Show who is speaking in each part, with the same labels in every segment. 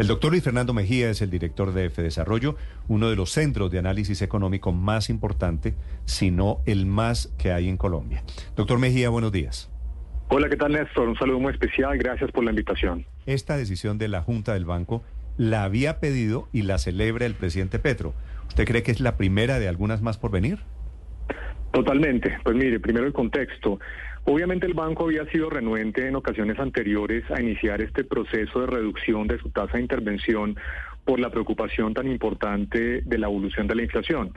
Speaker 1: El doctor Luis Fernando Mejía es el director de Desarrollo, uno de los centros de análisis económico más importante, si no el más que hay en Colombia. Doctor Mejía, buenos días.
Speaker 2: Hola, ¿qué tal Néstor? Un saludo muy especial, gracias por la invitación.
Speaker 1: Esta decisión de la Junta del Banco la había pedido y la celebra el presidente Petro. ¿Usted cree que es la primera de algunas más por venir?
Speaker 2: Totalmente. Pues mire, primero el contexto. Obviamente el banco había sido renuente en ocasiones anteriores a iniciar este proceso de reducción de su tasa de intervención por la preocupación tan importante de la evolución de la inflación.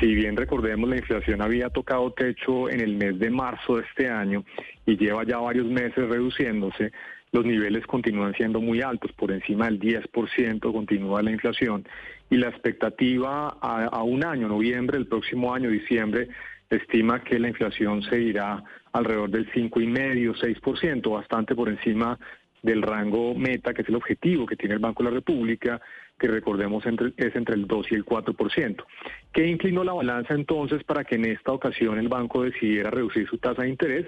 Speaker 2: Si bien recordemos, la inflación había tocado techo en el mes de marzo de este año y lleva ya varios meses reduciéndose, los niveles continúan siendo muy altos, por encima del 10% continúa la inflación y la expectativa a, a un año, noviembre, el próximo año, diciembre, estima que la inflación se irá alrededor del 5,5, 6%, bastante por encima del rango meta, que es el objetivo que tiene el Banco de la República, que recordemos es entre el 2 y el 4%. ¿Qué inclinó la balanza entonces para que en esta ocasión el banco decidiera reducir su tasa de interés?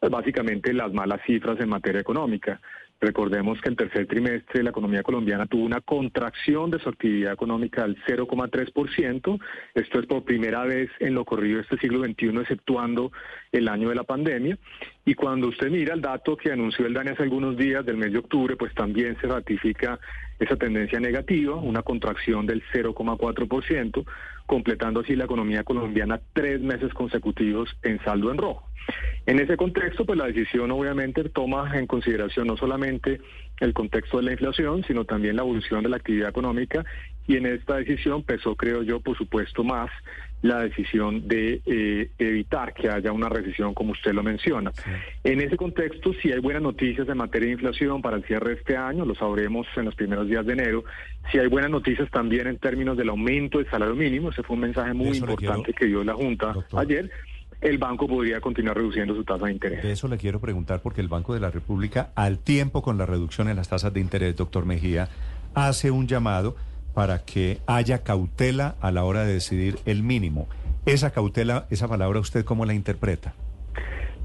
Speaker 2: Pues básicamente las malas cifras en materia económica. Recordemos que el tercer trimestre la economía colombiana tuvo una contracción de su actividad económica del 0,3%. Esto es por primera vez en lo corrido este siglo XXI, exceptuando el año de la pandemia. Y cuando usted mira el dato que anunció el DANE hace algunos días del mes de octubre, pues también se ratifica esa tendencia negativa, una contracción del 0,4%, completando así la economía colombiana tres meses consecutivos en saldo en rojo. En ese contexto, pues la decisión obviamente toma en consideración no solamente el contexto de la inflación, sino también la evolución de la actividad económica y en esta decisión pesó, creo yo, por supuesto, más la decisión de eh, evitar que haya una recesión, como usted lo menciona. En ese contexto, si hay buenas noticias en materia de inflación para el cierre de este año, lo sabremos en los primeros días de enero. Si hay buenas noticias también en términos del aumento del salario mínimo, ese fue un mensaje muy importante que dio la Junta ayer el banco podría continuar reduciendo su tasa de interés.
Speaker 1: De eso le quiero preguntar porque el Banco de la República, al tiempo con la reducción en las tasas de interés, doctor Mejía, hace un llamado para que haya cautela a la hora de decidir el mínimo. Esa cautela, esa palabra, ¿usted cómo la interpreta?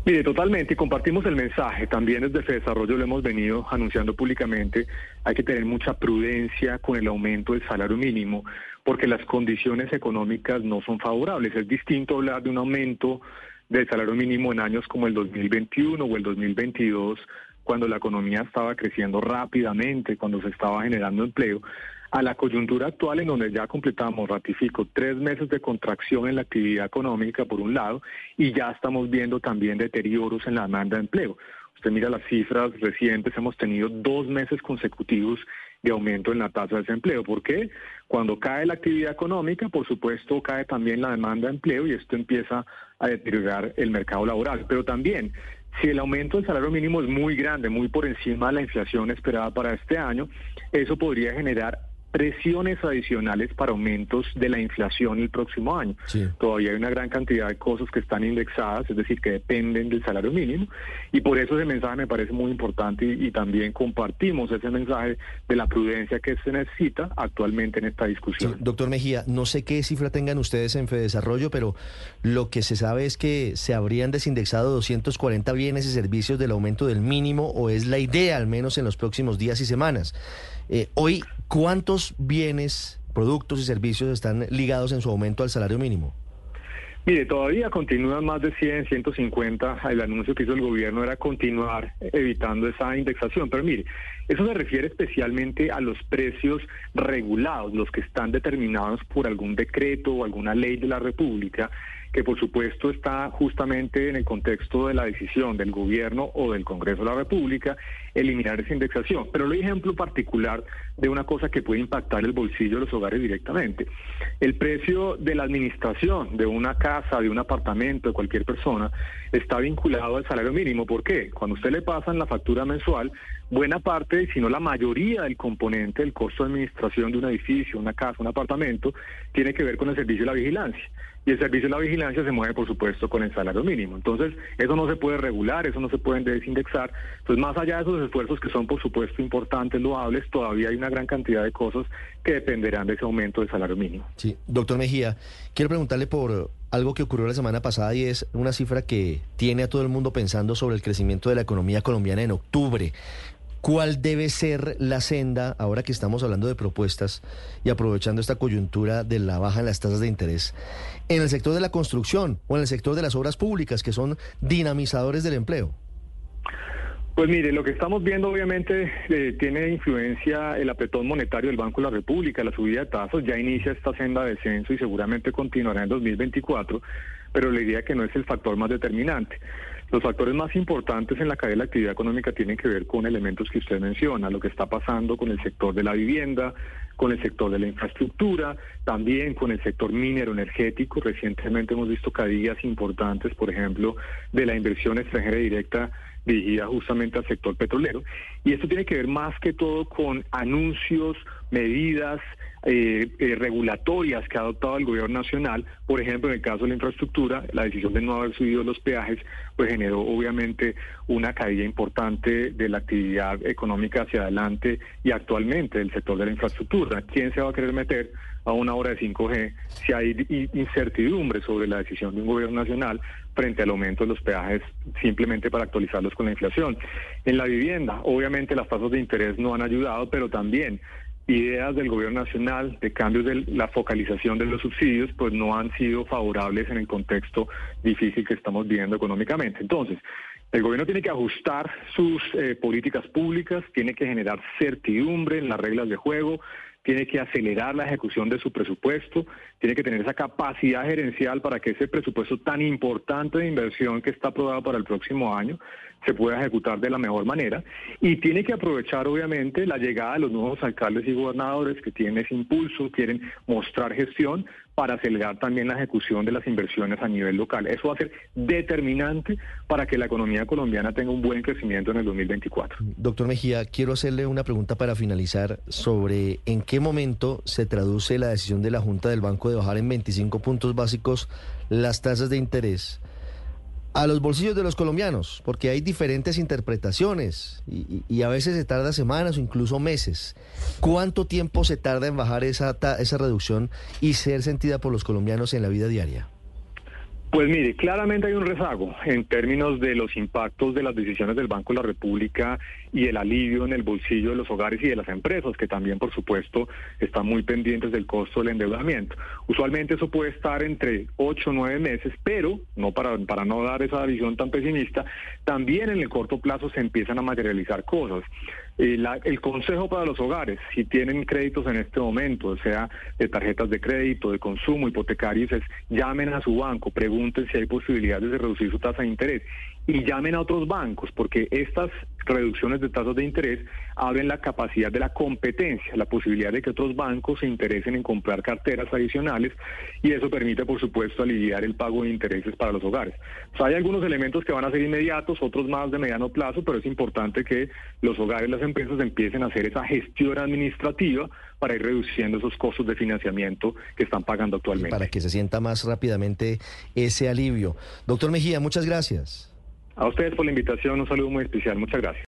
Speaker 2: Mire, totalmente, compartimos el mensaje. También desde Fede Desarrollo lo hemos venido anunciando públicamente. Hay que tener mucha prudencia con el aumento del salario mínimo, porque las condiciones económicas no son favorables. Es distinto hablar de un aumento del salario mínimo en años como el 2021 o el 2022, cuando la economía estaba creciendo rápidamente, cuando se estaba generando empleo, a la coyuntura actual en donde ya completamos, ratifico, tres meses de contracción en la actividad económica por un lado y ya estamos viendo también deterioros en la demanda de empleo. Usted mira las cifras recientes, hemos tenido dos meses consecutivos de aumento en la tasa de desempleo. ¿Por qué? Cuando cae la actividad económica, por supuesto, cae también la demanda de empleo y esto empieza a deteriorar el mercado laboral. Pero también, si el aumento del salario mínimo es muy grande, muy por encima de la inflación esperada para este año, eso podría generar presiones adicionales para aumentos de la inflación el próximo año. Todavía hay una gran cantidad de cosas que están indexadas, es decir, que dependen del salario mínimo, y por eso ese mensaje me parece muy importante y, también compartimos ese mensaje de la prudencia que se necesita actualmente en esta discusión.
Speaker 3: doctor Mejía, no sé qué cifra tengan ustedes en Fedesarrollo, pero lo que se sabe es que se habrían desindexado 240 bienes y servicios del aumento del mínimo, o es la idea al menos en los próximos días y semanas. Eh, hoy, ¿cuántos bienes, productos y servicios están ligados en su aumento al salario mínimo?
Speaker 2: Mire, todavía continúan más de 100, 150. El anuncio que hizo el gobierno era continuar evitando esa indexación. Pero mire, eso se refiere especialmente a los precios regulados, los que están determinados por algún decreto o alguna ley de la República que por supuesto está justamente en el contexto de la decisión del gobierno o del Congreso de la República eliminar esa indexación. Pero el ejemplo particular de una cosa que puede impactar el bolsillo de los hogares directamente. El precio de la administración de una casa, de un apartamento, de cualquier persona, está vinculado al salario mínimo. ¿Por qué? Cuando usted le pasa en la factura mensual, buena parte, si no la mayoría del componente del costo de administración de un edificio, una casa, un apartamento, tiene que ver con el servicio de la vigilancia y el servicio de la vigilancia se mueve, por supuesto, con el salario mínimo. Entonces, eso no se puede regular, eso no se puede desindexar. Entonces, más allá de esos esfuerzos que son, por supuesto, importantes, loables, todavía hay una gran cantidad de cosas que dependerán de ese aumento del salario mínimo.
Speaker 3: Sí, doctor Mejía, quiero preguntarle por algo que ocurrió la semana pasada y es una cifra que tiene a todo el mundo pensando sobre el crecimiento de la economía colombiana en octubre. ¿Cuál debe ser la senda, ahora que estamos hablando de propuestas y aprovechando esta coyuntura de la baja en las tasas de interés, en el sector de la construcción o en el sector de las obras públicas, que son dinamizadores del empleo?
Speaker 2: Pues mire, lo que estamos viendo obviamente eh, tiene influencia el apretón monetario del Banco de la República, la subida de tasas, ya inicia esta senda de descenso y seguramente continuará en 2024, pero la idea que no es el factor más determinante. Los factores más importantes en la caída de la actividad económica tienen que ver con elementos que usted menciona, lo que está pasando con el sector de la vivienda, con el sector de la infraestructura, también con el sector minero energético. Recientemente hemos visto caídas importantes, por ejemplo, de la inversión extranjera directa dirigida justamente al sector petrolero. Y esto tiene que ver más que todo con anuncios, medidas eh, eh, regulatorias que ha adoptado el gobierno nacional. Por ejemplo, en el caso de la infraestructura, la decisión de no haber subido los peajes, pues generó obviamente una caída importante de la actividad económica hacia adelante y actualmente del sector de la infraestructura. ¿Quién se va a querer meter a una hora de 5G si hay incertidumbre sobre la decisión de un gobierno nacional frente al aumento de los peajes simplemente para actualizarlos con la inflación? En la vivienda, obviamente las tasas de interés no han ayudado, pero también ideas del gobierno nacional de cambios de la focalización de los subsidios pues no han sido favorables en el contexto difícil que estamos viviendo económicamente. Entonces, el gobierno tiene que ajustar sus eh, políticas públicas, tiene que generar certidumbre en las reglas de juego, tiene que acelerar la ejecución de su presupuesto, tiene que tener esa capacidad gerencial para que ese presupuesto tan importante de inversión que está aprobado para el próximo año se pueda ejecutar de la mejor manera. Y tiene que aprovechar obviamente la llegada de los nuevos alcaldes y gobernadores que tienen ese impulso, quieren mostrar gestión para acelerar también la ejecución de las inversiones a nivel local. Eso va a ser determinante para que la economía colombiana tenga un buen crecimiento en el 2024.
Speaker 3: Doctor Mejía, quiero hacerle una pregunta para finalizar sobre en qué momento se traduce la decisión de la Junta del Banco de bajar en 25 puntos básicos las tasas de interés a los bolsillos de los colombianos, porque hay diferentes interpretaciones y, a veces se tarda semanas o incluso meses. ¿Cuánto tiempo se tarda en bajar esa, esa reducción y ser sentida por los colombianos en la vida diaria?
Speaker 2: Pues mire, claramente hay un rezago en términos de los impactos de las decisiones del Banco de la República y el alivio en el bolsillo de los hogares y de las empresas, que también, por supuesto, están muy pendientes del costo del endeudamiento. Usualmente eso puede estar entre 8 o 9 meses, pero, no para, para no dar esa visión tan pesimista, también en el corto plazo se empiezan a materializar cosas. Eh, el consejo para los hogares, si tienen créditos en este momento, sea de tarjetas de crédito, de consumo, hipotecarios, es llamen a su banco, pregunten si hay posibilidades de reducir su tasa de interés y llamen a otros bancos, porque estas reducciones de tasas de interés abren la capacidad de la competencia, la posibilidad de que otros bancos se interesen en comprar carteras adicionales y eso permite, por supuesto, aliviar el pago de intereses para los hogares. hay algunos elementos que van a ser inmediatos, otros más de mediano plazo, pero es importante que los hogares las empresas empiecen a hacer esa gestión administrativa para ir reduciendo esos costos de financiamiento que están pagando actualmente.
Speaker 3: para que se sienta más rápidamente ese alivio. Doctor Mejía, muchas gracias.
Speaker 2: A ustedes por la invitación, un saludo muy especial. Muchas gracias.